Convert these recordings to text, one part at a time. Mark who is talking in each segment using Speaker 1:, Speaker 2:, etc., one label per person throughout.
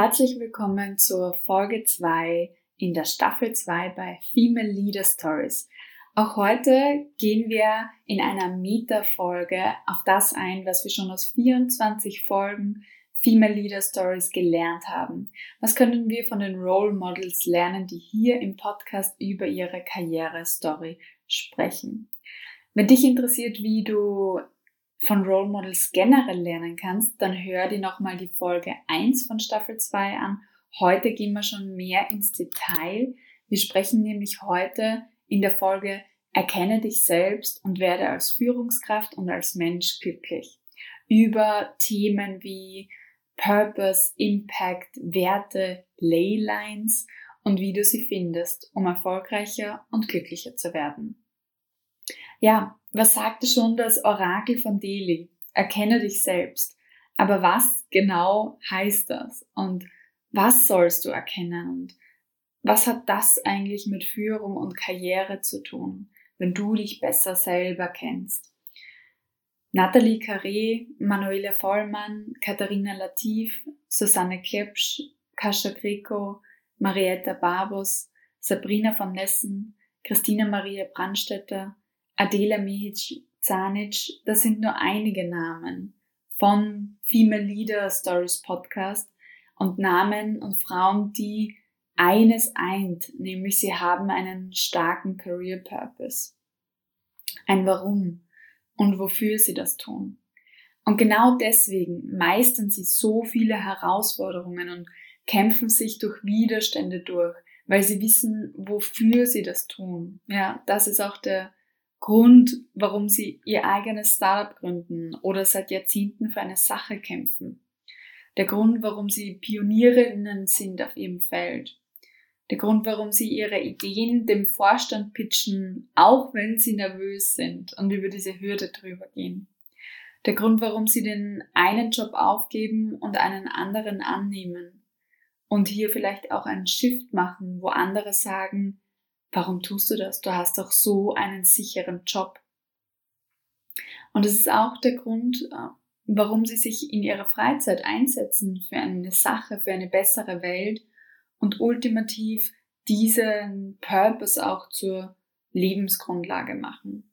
Speaker 1: Herzlich willkommen zur Folge 2 in der Staffel 2 bei Female Leader Stories. Auch heute gehen wir in einer Meta-Folge auf das ein, was wir schon aus 24 Folgen Female Leader Stories gelernt haben. Was können wir von den Role Models lernen, die hier im Podcast über ihre Karriere-Story sprechen? Wenn dich interessiert, wie du von Role Models generell lernen kannst, dann hör dir nochmal die Folge 1 von Staffel 2 an. Heute gehen wir schon mehr ins Detail. Wir sprechen nämlich heute in der Folge Erkenne dich selbst und werde als Führungskraft und als Mensch glücklich. Über Themen wie Purpose, Impact, Werte, Leylines und wie du sie findest, um erfolgreicher und glücklicher zu werden. Ja, was sagte schon das Orakel von Delhi? Erkenne dich selbst. Aber was genau heißt das? Und was sollst du erkennen? Und was hat das eigentlich mit Führung und Karriere zu tun, wenn du dich besser selber kennst? Nathalie Carré, Manuela Vollmann, Katharina Latif, Susanne Klepsch, Kascha Greco, Marietta Barbos, Sabrina von Nessen, Christina Maria Brandstetter, Adela Mihic Zanic, das sind nur einige Namen von Female Leader Stories Podcast und Namen und Frauen, die eines eint, nämlich sie haben einen starken Career Purpose. Ein Warum und wofür sie das tun. Und genau deswegen meistern sie so viele Herausforderungen und kämpfen sich durch Widerstände durch, weil sie wissen, wofür sie das tun. Ja, das ist auch der Grund, warum sie ihr eigenes Startup gründen oder seit Jahrzehnten für eine Sache kämpfen. Der Grund, warum sie Pionierinnen sind auf ihrem Feld. Der Grund, warum sie ihre Ideen dem Vorstand pitchen, auch wenn sie nervös sind und über diese Hürde drüber gehen. Der Grund, warum sie den einen Job aufgeben und einen anderen annehmen. Und hier vielleicht auch einen Shift machen, wo andere sagen, Warum tust du das? Du hast doch so einen sicheren Job. Und es ist auch der Grund, äh, warum sie sich in ihrer Freizeit einsetzen für eine Sache, für eine bessere Welt und ultimativ diesen Purpose auch zur Lebensgrundlage machen.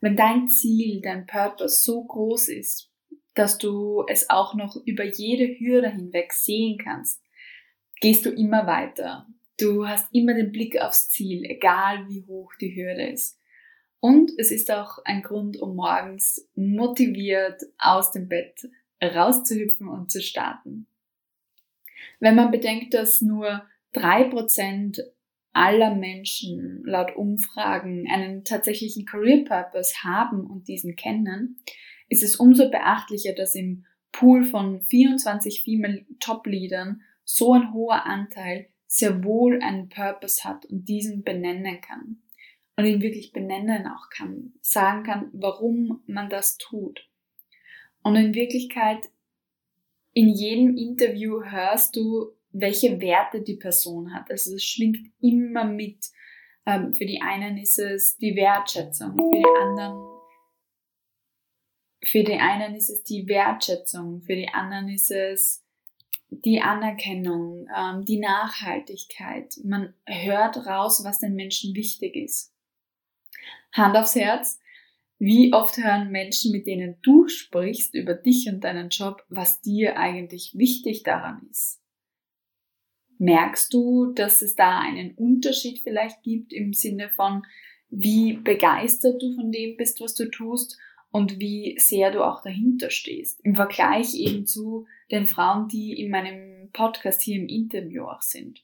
Speaker 1: Wenn dein Ziel, dein Purpose so groß ist, dass du es auch noch über jede Hürde hinweg sehen kannst, gehst du immer weiter. Du hast immer den Blick aufs Ziel, egal wie hoch die Hürde ist. Und es ist auch ein Grund, um morgens motiviert aus dem Bett rauszuhüpfen und zu starten. Wenn man bedenkt, dass nur drei Prozent aller Menschen laut Umfragen einen tatsächlichen Career Purpose haben und diesen kennen, ist es umso beachtlicher, dass im Pool von 24 Female Top Leadern so ein hoher Anteil sehr wohl einen Purpose hat und diesen benennen kann. Und ihn wirklich benennen auch kann, sagen kann, warum man das tut. Und in Wirklichkeit, in jedem Interview hörst du, welche Werte die Person hat. Also es schwingt immer mit. Ähm, für die einen ist es die Wertschätzung, für die anderen für die einen ist es die Wertschätzung, für die anderen ist es die Anerkennung, ähm, die Nachhaltigkeit. Man hört raus, was den Menschen wichtig ist. Hand aufs Herz. Wie oft hören Menschen, mit denen du sprichst über dich und deinen Job, was dir eigentlich wichtig daran ist? Merkst du, dass es da einen Unterschied vielleicht gibt im Sinne von, wie begeistert du von dem bist, was du tust und wie sehr du auch dahinter stehst. Im Vergleich eben zu den Frauen, die in meinem Podcast hier im Interview auch sind.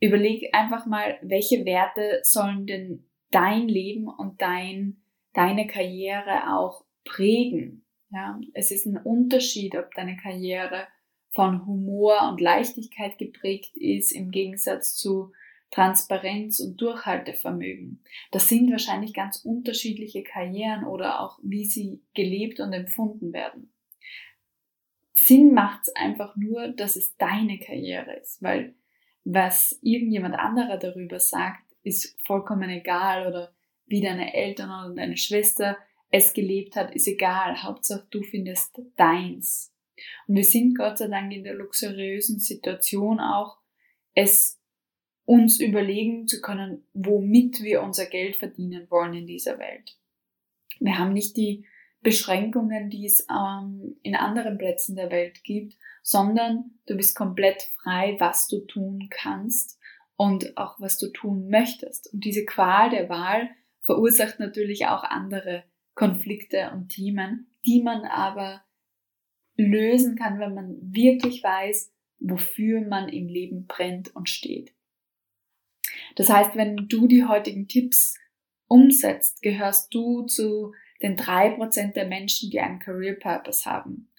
Speaker 1: Überleg einfach mal, welche Werte sollen denn dein Leben und dein, deine Karriere auch prägen. Ja, es ist ein Unterschied, ob deine Karriere von Humor und Leichtigkeit geprägt ist, im Gegensatz zu Transparenz und Durchhaltevermögen. Das sind wahrscheinlich ganz unterschiedliche Karrieren oder auch wie sie gelebt und empfunden werden. Sinn macht es einfach nur, dass es deine Karriere ist, weil was irgendjemand anderer darüber sagt, ist vollkommen egal oder wie deine Eltern oder deine Schwester es gelebt hat, ist egal. Hauptsache du findest deins. Und wir sind Gott sei Dank in der luxuriösen Situation auch, es uns überlegen zu können, womit wir unser Geld verdienen wollen in dieser Welt. Wir haben nicht die Beschränkungen, die es ähm, in anderen Plätzen der Welt gibt, sondern du bist komplett frei, was du tun kannst und auch was du tun möchtest. Und diese Qual der Wahl verursacht natürlich auch andere Konflikte und Themen, die man aber lösen kann, wenn man wirklich weiß, wofür man im Leben brennt und steht. Das heißt, wenn du die heutigen Tipps umsetzt, gehörst du zu den drei Prozent der Menschen, die einen Career Purpose haben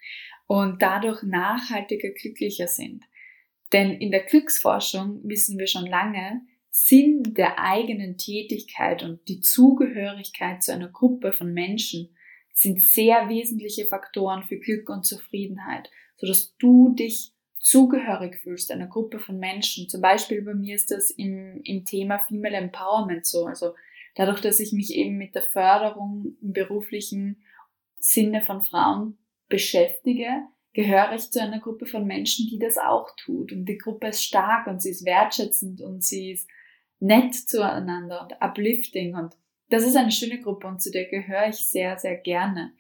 Speaker 1: und dadurch nachhaltiger glücklicher sind. Denn in der Glücksforschung wissen wir schon lange, Sinn der eigenen Tätigkeit und die Zugehörigkeit zu einer Gruppe von Menschen sind sehr wesentliche Faktoren für Glück und Zufriedenheit, sodass du dich zugehörig fühlst einer Gruppe von Menschen. Zum Beispiel bei mir ist das im, im Thema Female Empowerment so. Also dadurch, dass ich mich eben mit der Förderung im beruflichen Sinne von Frauen beschäftige, gehöre ich zu einer Gruppe von Menschen, die das auch tut. Und die Gruppe ist stark und sie ist wertschätzend und sie ist nett zueinander und uplifting. Und das ist eine schöne Gruppe und zu der gehöre ich sehr, sehr gerne.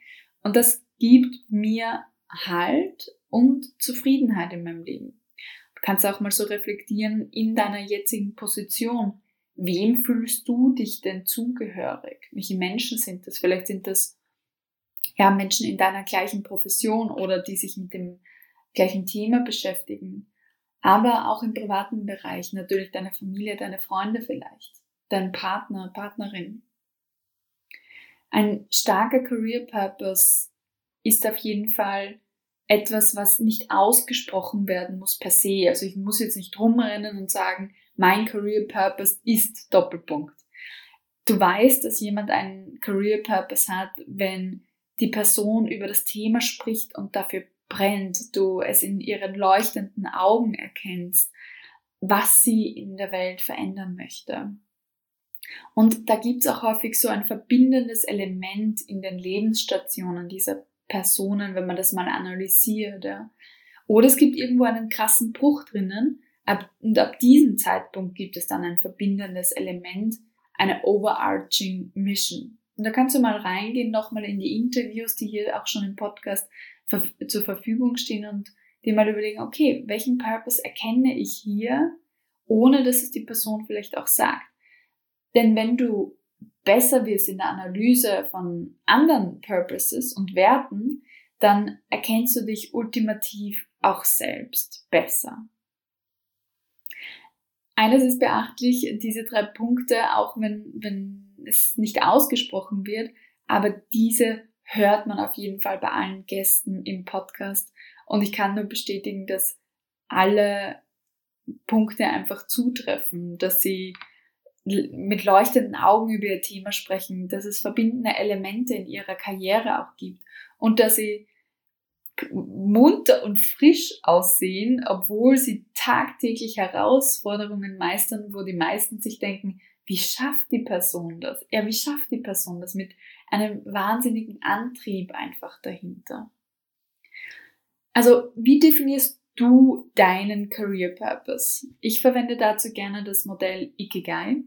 Speaker 1: Und das gibt mir Halt und Zufriedenheit in meinem Leben. Du kannst auch mal so reflektieren in deiner jetzigen Position. Wem fühlst du dich denn zugehörig? Welche Menschen sind das? Vielleicht sind das ja Menschen in deiner gleichen Profession oder die sich mit dem gleichen Thema beschäftigen. Aber auch im privaten Bereich natürlich deine Familie, deine Freunde vielleicht, dein Partner, Partnerin. Ein starker Career Purpose ist auf jeden Fall etwas, was nicht ausgesprochen werden muss per se. Also ich muss jetzt nicht rumrennen und sagen, mein Career Purpose ist Doppelpunkt. Du weißt, dass jemand einen Career Purpose hat, wenn die Person über das Thema spricht und dafür brennt, du es in ihren leuchtenden Augen erkennst, was sie in der Welt verändern möchte. Und da gibt's auch häufig so ein verbindendes Element in den Lebensstationen dieser Personen, wenn man das mal analysiert. Ja. Oder es gibt irgendwo einen krassen Bruch drinnen, Ab, und ab diesem Zeitpunkt gibt es dann ein verbindendes Element, eine overarching Mission. Und da kannst du mal reingehen, nochmal in die Interviews, die hier auch schon im Podcast ver zur Verfügung stehen und dir mal überlegen, okay, welchen Purpose erkenne ich hier, ohne dass es die Person vielleicht auch sagt. Denn wenn du besser wirst in der Analyse von anderen Purposes und Werten, dann erkennst du dich ultimativ auch selbst besser. Eines ist beachtlich, diese drei Punkte, auch wenn, wenn es nicht ausgesprochen wird, aber diese hört man auf jeden Fall bei allen Gästen im Podcast. Und ich kann nur bestätigen, dass alle Punkte einfach zutreffen, dass sie mit leuchtenden Augen über ihr Thema sprechen, dass es verbindende Elemente in ihrer Karriere auch gibt und dass sie munter und frisch aussehen, obwohl sie tagtäglich Herausforderungen meistern, wo die meisten sich denken, wie schafft die Person das? Ja, wie schafft die Person das mit einem wahnsinnigen Antrieb einfach dahinter? Also, wie definierst du deinen Career Purpose? Ich verwende dazu gerne das Modell Ikigai.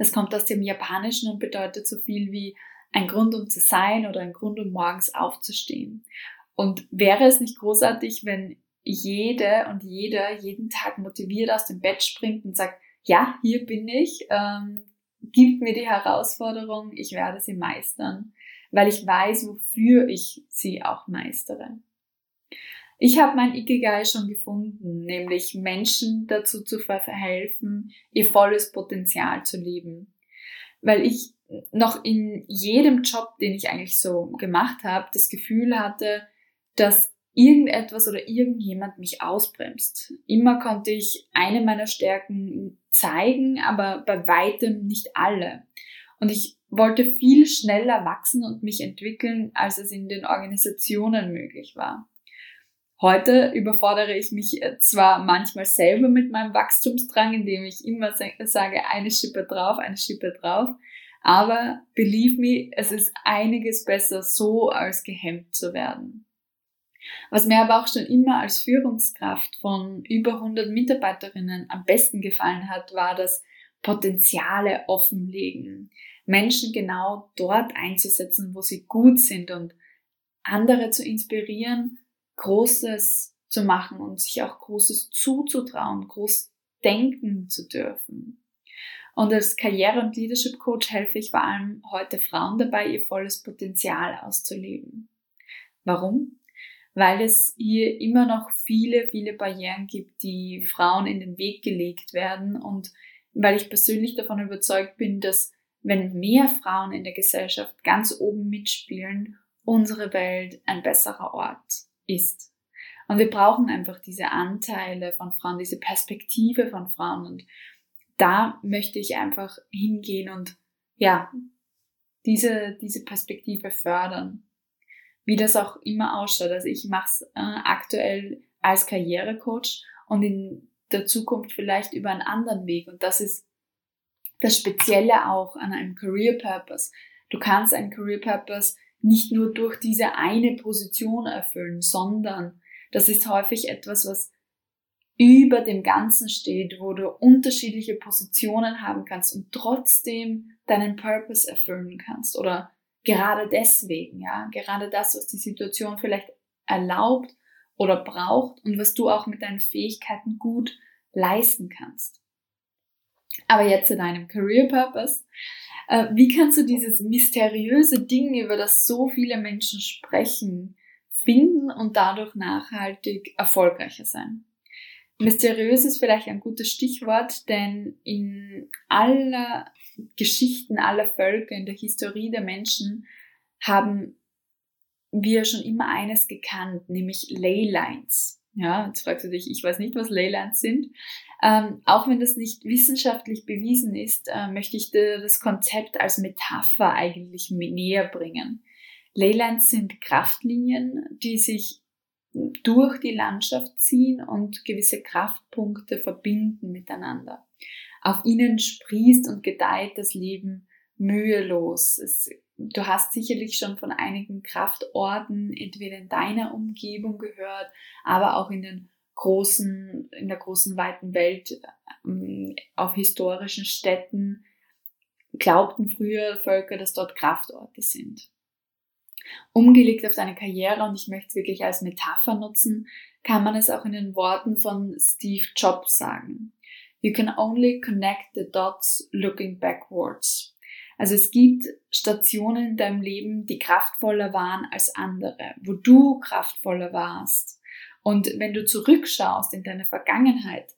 Speaker 1: Es kommt aus dem Japanischen und bedeutet so viel wie ein Grund, um zu sein oder ein Grund, um morgens aufzustehen. Und wäre es nicht großartig, wenn jede und jeder jeden Tag motiviert aus dem Bett springt und sagt, ja, hier bin ich, ähm, gibt mir die Herausforderung, ich werde sie meistern, weil ich weiß, wofür ich sie auch meistere. Ich habe mein Ikigai schon gefunden, nämlich Menschen dazu zu verhelfen, ihr volles Potenzial zu leben. Weil ich noch in jedem Job, den ich eigentlich so gemacht habe, das Gefühl hatte, dass irgendetwas oder irgendjemand mich ausbremst. Immer konnte ich eine meiner Stärken zeigen, aber bei weitem nicht alle. Und ich wollte viel schneller wachsen und mich entwickeln, als es in den Organisationen möglich war. Heute überfordere ich mich äh, zwar manchmal selber mit meinem Wachstumsdrang, indem ich immer sage, eine Schippe drauf, eine Schippe drauf, aber believe me, es ist einiges besser so, als gehemmt zu werden. Was mir aber auch schon immer als Führungskraft von über 100 Mitarbeiterinnen am besten gefallen hat, war das Potenziale offenlegen, Menschen genau dort einzusetzen, wo sie gut sind und andere zu inspirieren, Großes zu machen und sich auch Großes zuzutrauen, groß denken zu dürfen. Und als Karriere- und Leadership Coach helfe ich vor allem heute Frauen dabei, ihr volles Potenzial auszuleben. Warum? Weil es hier immer noch viele, viele Barrieren gibt, die Frauen in den Weg gelegt werden und weil ich persönlich davon überzeugt bin, dass wenn mehr Frauen in der Gesellschaft ganz oben mitspielen, unsere Welt ein besserer Ort ist. Und wir brauchen einfach diese Anteile von Frauen, diese Perspektive von Frauen. Und da möchte ich einfach hingehen und ja, diese, diese Perspektive fördern. Wie das auch immer ausschaut. Also ich mache es äh, aktuell als Karrierecoach und in der Zukunft vielleicht über einen anderen Weg. Und das ist das Spezielle auch an einem Career Purpose. Du kannst einen Career Purpose nicht nur durch diese eine Position erfüllen, sondern das ist häufig etwas, was über dem Ganzen steht, wo du unterschiedliche Positionen haben kannst und trotzdem deinen Purpose erfüllen kannst oder gerade deswegen, ja, gerade das, was die Situation vielleicht erlaubt oder braucht und was du auch mit deinen Fähigkeiten gut leisten kannst. Aber jetzt zu deinem Career Purpose. Äh, wie kannst du dieses mysteriöse Ding, über das so viele Menschen sprechen, finden und dadurch nachhaltig erfolgreicher sein? Mysteriös ist vielleicht ein gutes Stichwort, denn in aller Geschichten aller Völker, in der Historie der Menschen haben wir schon immer eines gekannt, nämlich Leylines. Ja, jetzt fragst du dich, ich weiß nicht, was Leylands sind. Ähm, auch wenn das nicht wissenschaftlich bewiesen ist, äh, möchte ich dir das Konzept als Metapher eigentlich näher bringen. Leylands sind Kraftlinien, die sich durch die Landschaft ziehen und gewisse Kraftpunkte verbinden miteinander. Auf ihnen sprießt und gedeiht das Leben mühelos. Es Du hast sicherlich schon von einigen Kraftorten entweder in deiner Umgebung gehört, aber auch in den großen, in der großen weiten Welt, ähm, auf historischen Städten, glaubten früher Völker, dass dort Kraftorte sind. Umgelegt auf deine Karriere, und ich möchte es wirklich als Metapher nutzen, kann man es auch in den Worten von Steve Jobs sagen. You can only connect the dots looking backwards. Also es gibt Stationen in deinem Leben, die kraftvoller waren als andere, wo du kraftvoller warst. Und wenn du zurückschaust in deine Vergangenheit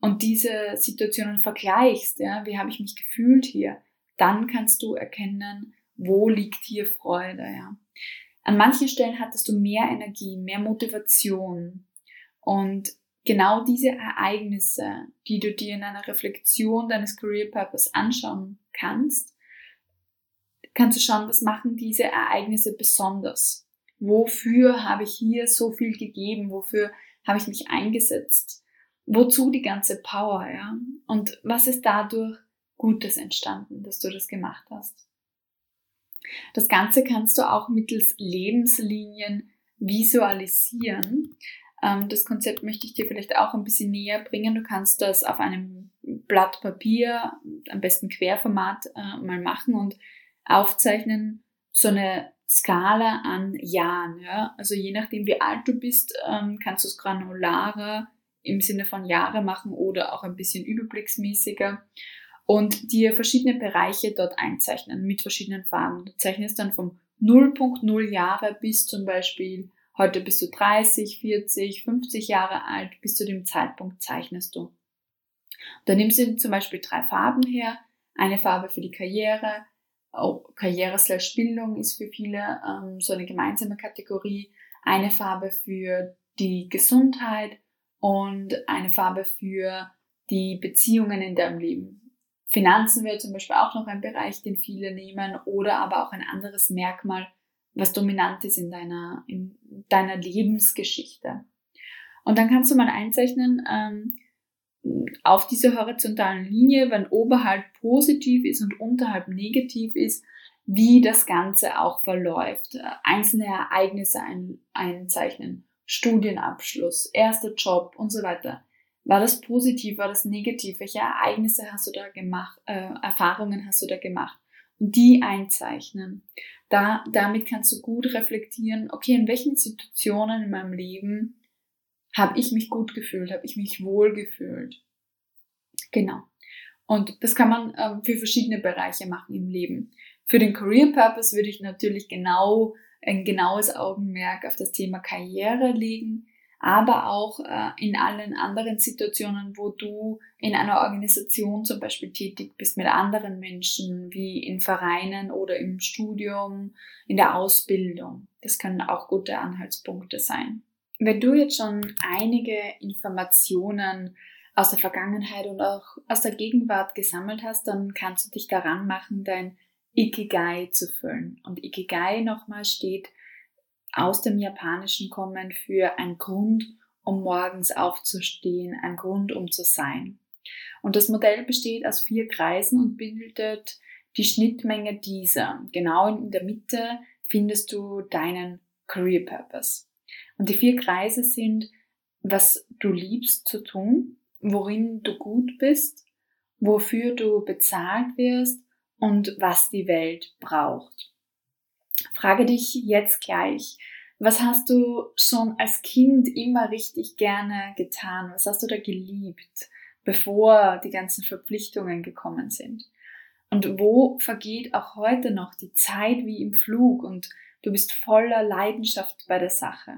Speaker 1: und diese Situationen vergleichst, ja, wie habe ich mich gefühlt hier, dann kannst du erkennen, wo liegt hier Freude, ja. An manchen Stellen hattest du mehr Energie, mehr Motivation und genau diese Ereignisse, die du dir in einer Reflexion deines Career Purpose anschauen kannst, kannst du schauen, was machen diese Ereignisse besonders? Wofür habe ich hier so viel gegeben? Wofür habe ich mich eingesetzt? Wozu die ganze Power, ja? Und was ist dadurch Gutes entstanden, dass du das gemacht hast? Das Ganze kannst du auch mittels Lebenslinien visualisieren. Ähm, das Konzept möchte ich dir vielleicht auch ein bisschen näher bringen. Du kannst das auf einem Blatt Papier, am besten Querformat, äh, mal machen und aufzeichnen, so eine Skala an Jahren. Ja? Also je nachdem, wie alt du bist, ähm, kannst du es granularer im Sinne von Jahre machen oder auch ein bisschen überblicksmäßiger und dir verschiedene Bereiche dort einzeichnen mit verschiedenen Farben. Du zeichnest dann vom 0.0 Jahre bis zum Beispiel heute bist du 30, 40, 50 Jahre alt, bis zu dem Zeitpunkt zeichnest du. Dann nimmst du zum Beispiel drei Farben her, eine Farbe für die Karriere, auch Karriere slash Bildung ist für viele ähm, so eine gemeinsame Kategorie. Eine Farbe für die Gesundheit und eine Farbe für die Beziehungen in deinem Leben. Finanzen wäre zum Beispiel auch noch ein Bereich, den viele nehmen oder aber auch ein anderes Merkmal, was dominant ist in deiner, in deiner Lebensgeschichte. Und dann kannst du mal einzeichnen, ähm, auf dieser horizontalen Linie, wenn oberhalb positiv ist und unterhalb negativ ist, wie das Ganze auch verläuft. Einzelne Ereignisse ein, einzeichnen. Studienabschluss, erster Job und so weiter. War das positiv, war das negativ? Welche Ereignisse hast du da gemacht, äh, Erfahrungen hast du da gemacht? Und die einzeichnen. Da, damit kannst du gut reflektieren, okay, in welchen Situationen in meinem Leben habe ich mich gut gefühlt, habe ich mich wohl gefühlt. Genau. Und das kann man ähm, für verschiedene Bereiche machen im Leben. Für den Career Purpose würde ich natürlich genau ein genaues Augenmerk auf das Thema Karriere legen, aber auch äh, in allen anderen Situationen, wo du in einer Organisation zum Beispiel tätig bist mit anderen Menschen, wie in Vereinen oder im Studium, in der Ausbildung. Das können auch gute Anhaltspunkte sein. Wenn du jetzt schon einige Informationen aus der Vergangenheit und auch aus der Gegenwart gesammelt hast, dann kannst du dich daran machen, dein Ikigai zu füllen. Und Ikigai nochmal steht aus dem Japanischen kommen für ein Grund, um morgens aufzustehen, ein Grund, um zu sein. Und das Modell besteht aus vier Kreisen und bildet die Schnittmenge dieser. Genau in der Mitte findest du deinen Career Purpose. Und die vier Kreise sind, was du liebst zu tun, worin du gut bist, wofür du bezahlt wirst und was die Welt braucht. Frage dich jetzt gleich, was hast du schon als Kind immer richtig gerne getan? Was hast du da geliebt, bevor die ganzen Verpflichtungen gekommen sind? Und wo vergeht auch heute noch die Zeit wie im Flug und du bist voller Leidenschaft bei der Sache?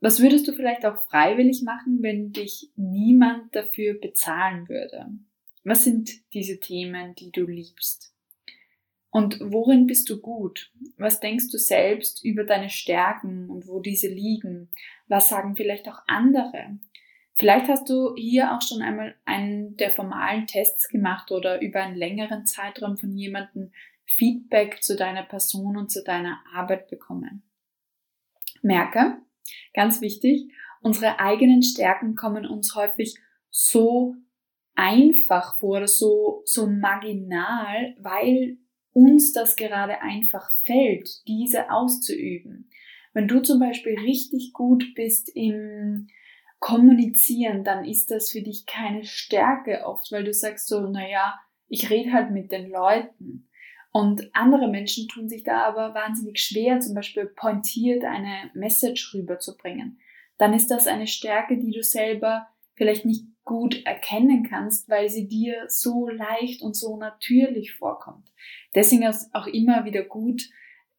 Speaker 1: Was würdest du vielleicht auch freiwillig machen, wenn dich niemand dafür bezahlen würde? Was sind diese Themen, die du liebst? Und worin bist du gut? Was denkst du selbst über deine Stärken und wo diese liegen? Was sagen vielleicht auch andere? Vielleicht hast du hier auch schon einmal einen der formalen Tests gemacht oder über einen längeren Zeitraum von jemandem Feedback zu deiner Person und zu deiner Arbeit bekommen. Merke, Ganz wichtig, unsere eigenen Stärken kommen uns häufig so einfach vor so, so marginal, weil uns das gerade einfach fällt, diese auszuüben. Wenn du zum Beispiel richtig gut bist im Kommunizieren, dann ist das für dich keine Stärke oft, weil du sagst so, naja, ich rede halt mit den Leuten. Und andere Menschen tun sich da aber wahnsinnig schwer, zum Beispiel pointiert eine Message rüberzubringen. Dann ist das eine Stärke, die du selber vielleicht nicht gut erkennen kannst, weil sie dir so leicht und so natürlich vorkommt. Deswegen ist auch immer wieder gut,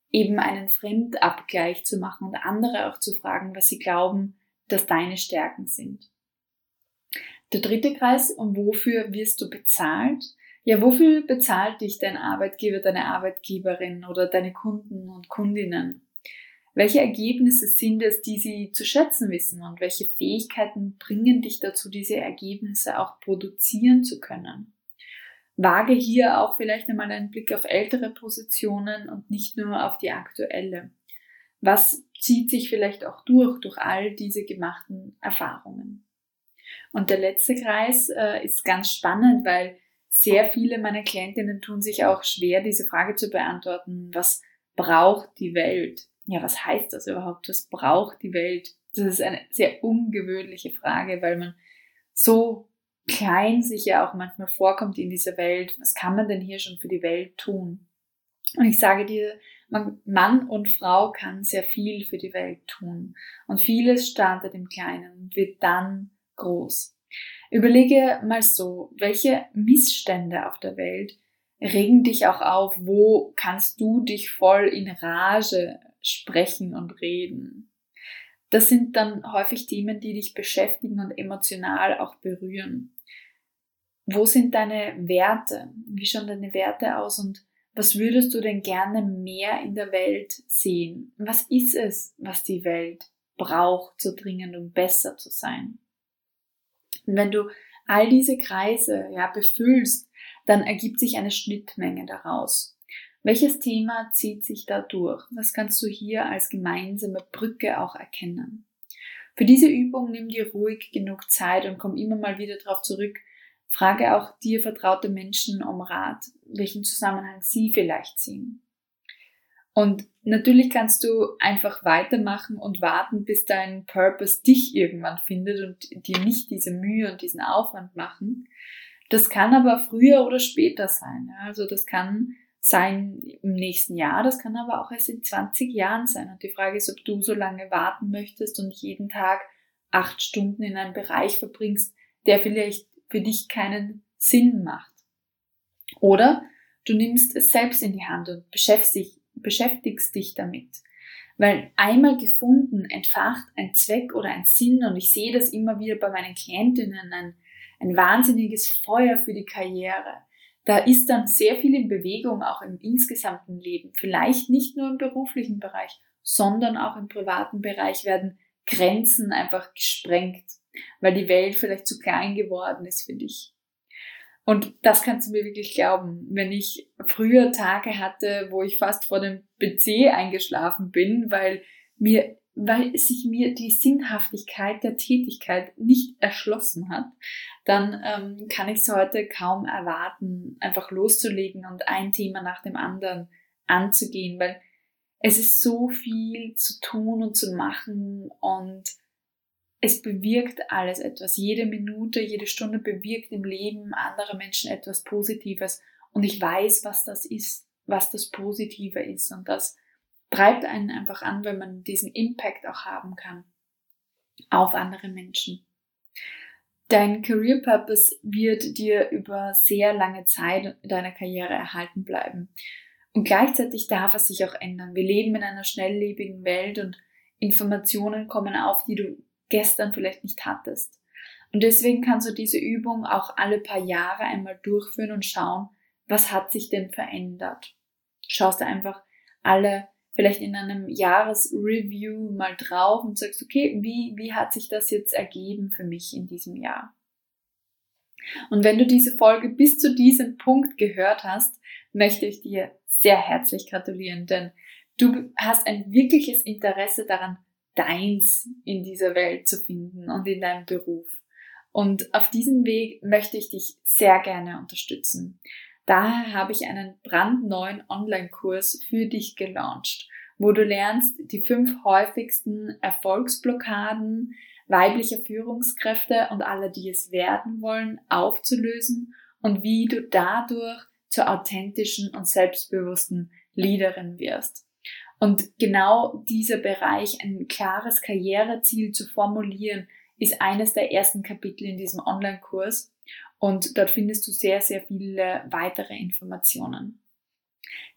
Speaker 1: eben einen Fremdabgleich zu machen und andere auch zu fragen, was sie glauben, dass deine Stärken sind. Der dritte Kreis, und wofür wirst du bezahlt? Ja, wofür bezahlt dich dein Arbeitgeber, deine Arbeitgeberin oder deine Kunden und Kundinnen? Welche Ergebnisse sind es, die sie zu schätzen wissen und welche Fähigkeiten bringen dich dazu, diese Ergebnisse auch produzieren zu können? Wage hier auch vielleicht einmal einen Blick auf ältere Positionen und nicht nur auf die aktuelle. Was zieht sich vielleicht auch durch, durch all diese gemachten Erfahrungen? Und der letzte Kreis äh, ist ganz spannend, weil sehr viele meiner Klientinnen tun sich auch schwer, diese Frage zu beantworten. Was braucht die Welt? Ja, was heißt das überhaupt? Was braucht die Welt? Das ist eine sehr ungewöhnliche Frage, weil man so klein sich ja auch manchmal vorkommt in dieser Welt. Was kann man denn hier schon für die Welt tun? Und ich sage dir, man, Mann und Frau kann sehr viel für die Welt tun. Und vieles startet im Kleinen und wird dann groß. Überlege mal so, welche Missstände auf der Welt regen dich auch auf? Wo kannst du dich voll in Rage sprechen und reden? Das sind dann häufig Themen, die dich beschäftigen und emotional auch berühren. Wo sind deine Werte? Wie schauen deine Werte aus und was würdest du denn gerne mehr in der Welt sehen? Was ist es, was die Welt braucht, so dringend, um besser zu sein? Und wenn du all diese Kreise ja, befüllst, dann ergibt sich eine Schnittmenge daraus. Welches Thema zieht sich da durch? Was kannst du hier als gemeinsame Brücke auch erkennen? Für diese Übung nimm dir ruhig genug Zeit und komm immer mal wieder darauf zurück. Frage auch dir vertraute Menschen um Rat, welchen Zusammenhang sie vielleicht ziehen. Und natürlich kannst du einfach weitermachen und warten, bis dein Purpose dich irgendwann findet und dir nicht diese Mühe und diesen Aufwand machen. Das kann aber früher oder später sein. Also das kann sein im nächsten Jahr, das kann aber auch erst in 20 Jahren sein. Und die Frage ist, ob du so lange warten möchtest und jeden Tag acht Stunden in einem Bereich verbringst, der vielleicht für dich keinen Sinn macht. Oder du nimmst es selbst in die Hand und beschäftigst, beschäftigst dich damit. Weil einmal gefunden entfacht ein Zweck oder ein Sinn und ich sehe das immer wieder bei meinen Klientinnen, ein, ein wahnsinniges Feuer für die Karriere. Da ist dann sehr viel in Bewegung, auch im insgesamten Leben. Vielleicht nicht nur im beruflichen Bereich, sondern auch im privaten Bereich werden Grenzen einfach gesprengt, weil die Welt vielleicht zu klein geworden ist für dich. Und das kannst du mir wirklich glauben. Wenn ich früher Tage hatte, wo ich fast vor dem PC eingeschlafen bin, weil mir, weil sich mir die Sinnhaftigkeit der Tätigkeit nicht erschlossen hat, dann ähm, kann ich es heute kaum erwarten, einfach loszulegen und ein Thema nach dem anderen anzugehen, weil es ist so viel zu tun und zu machen und es bewirkt alles etwas. Jede Minute, jede Stunde bewirkt im Leben anderer Menschen etwas Positives. Und ich weiß, was das ist, was das Positive ist. Und das treibt einen einfach an, wenn man diesen Impact auch haben kann auf andere Menschen. Dein Career Purpose wird dir über sehr lange Zeit deiner Karriere erhalten bleiben. Und gleichzeitig darf es sich auch ändern. Wir leben in einer schnelllebigen Welt und Informationen kommen auf, die du gestern vielleicht nicht hattest. Und deswegen kannst du diese Übung auch alle paar Jahre einmal durchführen und schauen, was hat sich denn verändert. Schaust du einfach alle vielleicht in einem Jahresreview mal drauf und sagst, okay, wie, wie hat sich das jetzt ergeben für mich in diesem Jahr? Und wenn du diese Folge bis zu diesem Punkt gehört hast, möchte ich dir sehr herzlich gratulieren, denn du hast ein wirkliches Interesse daran, deins in dieser Welt zu finden und in deinem Beruf. Und auf diesem Weg möchte ich dich sehr gerne unterstützen. Daher habe ich einen brandneuen Online-Kurs für dich gelauncht, wo du lernst, die fünf häufigsten Erfolgsblockaden weiblicher Führungskräfte und aller, die es werden wollen, aufzulösen und wie du dadurch zur authentischen und selbstbewussten Leaderin wirst. Und genau dieser Bereich, ein klares Karriereziel zu formulieren, ist eines der ersten Kapitel in diesem Online-Kurs. Und dort findest du sehr, sehr viele weitere Informationen.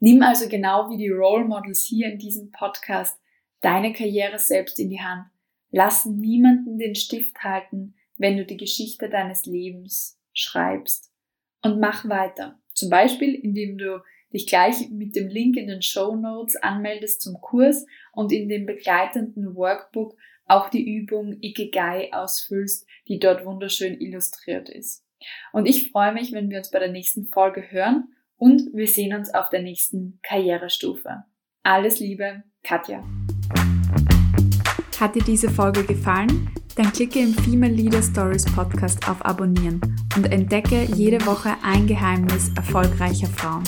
Speaker 1: Nimm also genau wie die Role Models hier in diesem Podcast deine Karriere selbst in die Hand. Lass niemanden den Stift halten, wenn du die Geschichte deines Lebens schreibst. Und mach weiter. Zum Beispiel, indem du dich gleich mit dem Link in den Show Notes anmeldest zum Kurs und in dem begleitenden Workbook auch die Übung Ikigai ausfüllst, die dort wunderschön illustriert ist. Und ich freue mich, wenn wir uns bei der nächsten Folge hören und wir sehen uns auf der nächsten Karrierestufe. Alles Liebe, Katja.
Speaker 2: Hat dir diese Folge gefallen? Dann klicke im Female Leader Stories Podcast auf Abonnieren und entdecke jede Woche ein Geheimnis erfolgreicher Frauen.